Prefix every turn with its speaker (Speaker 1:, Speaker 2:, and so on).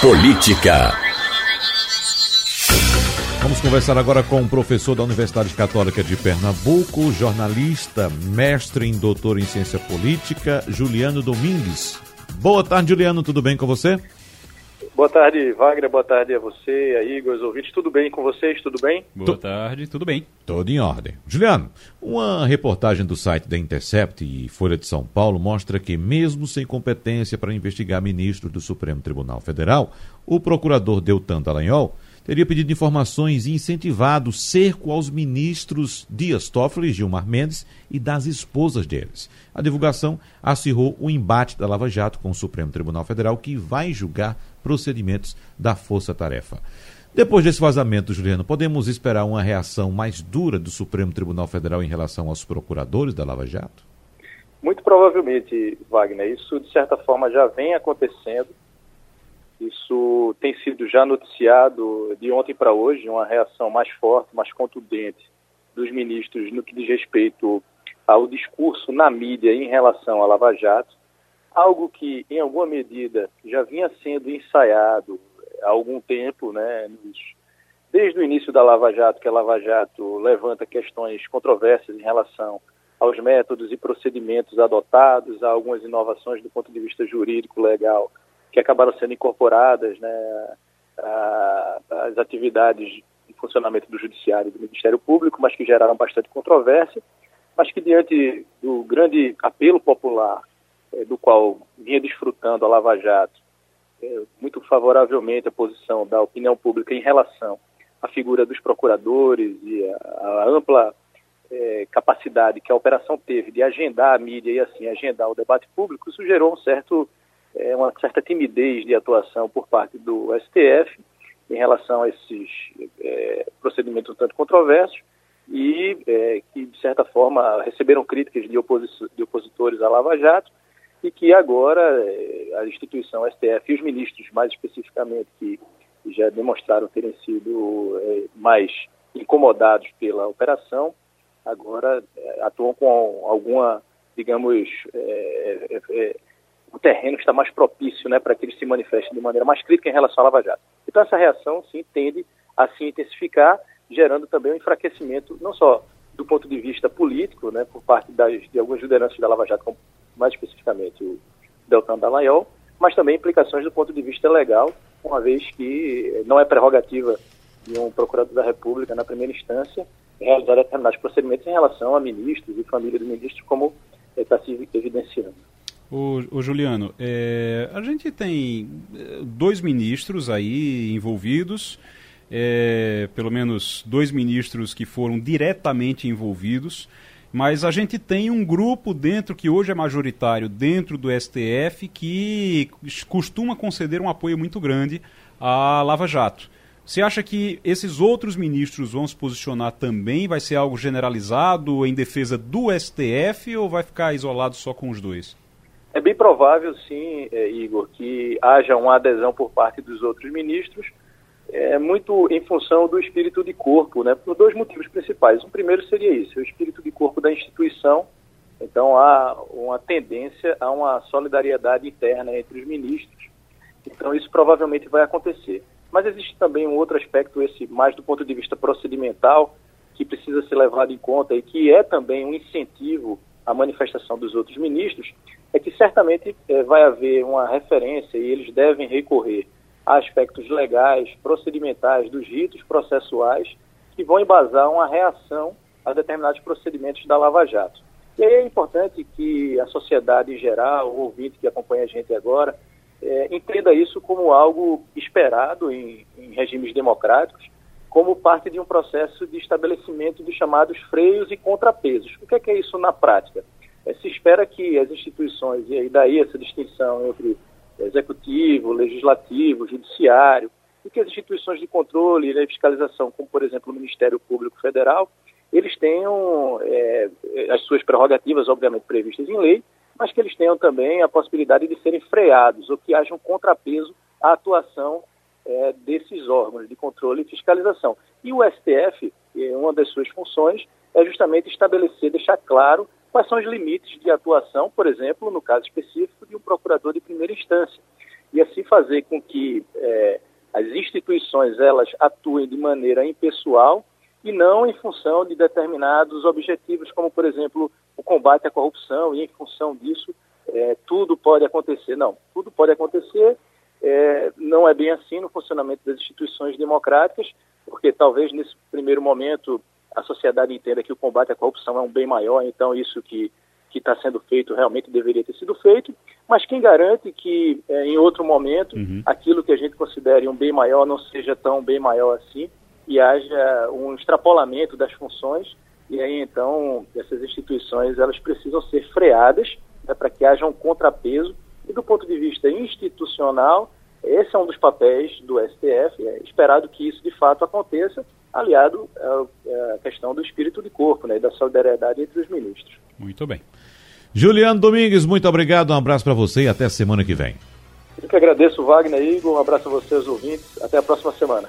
Speaker 1: Política.
Speaker 2: Vamos conversar agora com um professor da Universidade Católica de Pernambuco, jornalista, mestre em doutor em ciência política, Juliano Domingues. Boa tarde, Juliano, tudo bem com você?
Speaker 3: Boa tarde, Wagner. Boa tarde a você, a Igor, os ouvintes. Tudo bem com vocês? Tudo bem?
Speaker 4: Boa tarde, tudo bem.
Speaker 2: Tudo em ordem. Juliano, uma reportagem do site da Intercept e Folha de São Paulo mostra que, mesmo sem competência para investigar ministros do Supremo Tribunal Federal, o procurador Deltan Dallagnol teria pedido informações e incentivado cerco aos ministros Dias Toffoli e Gilmar Mendes e das esposas deles. A divulgação acirrou o embate da Lava Jato com o Supremo Tribunal Federal, que vai julgar procedimentos da Força Tarefa. Depois desse vazamento, Juliano, podemos esperar uma reação mais dura do Supremo Tribunal Federal em relação aos procuradores da Lava Jato?
Speaker 3: Muito provavelmente, Wagner. Isso, de certa forma, já vem acontecendo isso tem sido já noticiado de ontem para hoje, uma reação mais forte, mais contundente dos ministros no que diz respeito ao discurso na mídia em relação à Lava Jato, algo que, em alguma medida, já vinha sendo ensaiado há algum tempo, né, desde o início da Lava Jato, que a Lava Jato levanta questões controversas em relação aos métodos e procedimentos adotados, a algumas inovações do ponto de vista jurídico, legal, que acabaram sendo incorporadas né, às atividades de funcionamento do Judiciário e do Ministério Público, mas que geraram bastante controvérsia, mas que diante do grande apelo popular do qual vinha desfrutando a Lava Jato, é, muito favoravelmente a posição da opinião pública em relação à figura dos procuradores e a, ampla é, capacidade que a operação teve de agendar a mídia e assim agendar o debate público, isso gerou um certo uma certa timidez de atuação por parte do STF em relação a esses procedimentos um tanto controversos e que, de certa forma, receberam críticas de opositores à Lava Jato e que agora é, a instituição STF e os ministros, mais especificamente, que já demonstraram terem sido é, mais incomodados pela operação, agora é, atuam com alguma, digamos, é, é, o terreno está mais propício né, para que eles se manifestem de maneira mais crítica em relação à Lava Jato. Então essa reação, sim, tende a se intensificar, gerando também um enfraquecimento, não só do ponto de vista político, né, por parte das, de algumas lideranças da Lava Jato, como mais especificamente o Deltan Dallagnol, mas também implicações do ponto de vista legal, uma vez que não é prerrogativa de um procurador da República, na primeira instância, realizar determinados procedimentos em relação a ministros e família do ministro, como está se evidenciando.
Speaker 4: O, o Juliano, é, a gente tem dois ministros aí envolvidos, é, pelo menos dois ministros que foram diretamente envolvidos, mas a gente tem um grupo dentro, que hoje é majoritário, dentro do STF, que costuma conceder um apoio muito grande à Lava Jato. Você acha que esses outros ministros vão se posicionar também? Vai ser algo generalizado em defesa do STF ou vai ficar isolado só com os dois?
Speaker 3: É bem provável, sim, é, Igor, que haja uma adesão por parte dos outros ministros, é, muito em função do espírito de corpo, né, por dois motivos principais. O primeiro seria isso, o espírito de corpo da instituição. Então, há uma tendência a uma solidariedade interna entre os ministros. Então, isso provavelmente vai acontecer. Mas existe também um outro aspecto, esse mais do ponto de vista procedimental, que precisa ser levado em conta e que é também um incentivo à manifestação dos outros ministros, é que certamente é, vai haver uma referência e eles devem recorrer aspectos legais, procedimentais, dos ritos processuais, que vão embasar uma reação a determinados procedimentos da Lava Jato. E aí é importante que a sociedade em geral, o ouvinte que acompanha a gente agora, é, entenda isso como algo esperado em, em regimes democráticos, como parte de um processo de estabelecimento dos chamados freios e contrapesos. O que é, que é isso na prática? É, se espera que as instituições, e daí essa distinção entre executivo, legislativo, judiciário, e que as instituições de controle e fiscalização, como por exemplo o Ministério Público Federal, eles tenham é, as suas prerrogativas, obviamente, previstas em lei, mas que eles tenham também a possibilidade de serem freados, ou que haja um contrapeso à atuação é, desses órgãos de controle e fiscalização. E o STF, é, uma das suas funções, é justamente estabelecer, deixar claro quais são os limites de atuação, por exemplo, no caso específico de um procurador de primeira instância. e assim fazer com que é, as instituições elas atuem de maneira impessoal e não em função de determinados objetivos, como, por exemplo, o combate à corrupção, e em função disso é, tudo pode acontecer. Não, tudo pode acontecer, é, não é bem assim no funcionamento das instituições democráticas, porque talvez nesse primeiro momento a sociedade entenda que o combate à corrupção é um bem maior, então isso que que está sendo feito realmente deveria ter sido feito, mas quem garante que é, em outro momento uhum. aquilo que a gente considere um bem maior não seja tão bem maior assim e haja um extrapolamento das funções e aí então essas instituições elas precisam ser freadas né, para que haja um contrapeso e do ponto de vista institucional esse é um dos papéis do STF é esperado que isso de fato aconteça aliado à questão do espírito de corpo né, e da solidariedade entre os ministros.
Speaker 4: Muito bem.
Speaker 2: Juliano Domingues muito obrigado um abraço para você e até semana que vem.
Speaker 3: Eu que agradeço Wagner Igor um abraço a vocês ouvintes. Até a próxima semana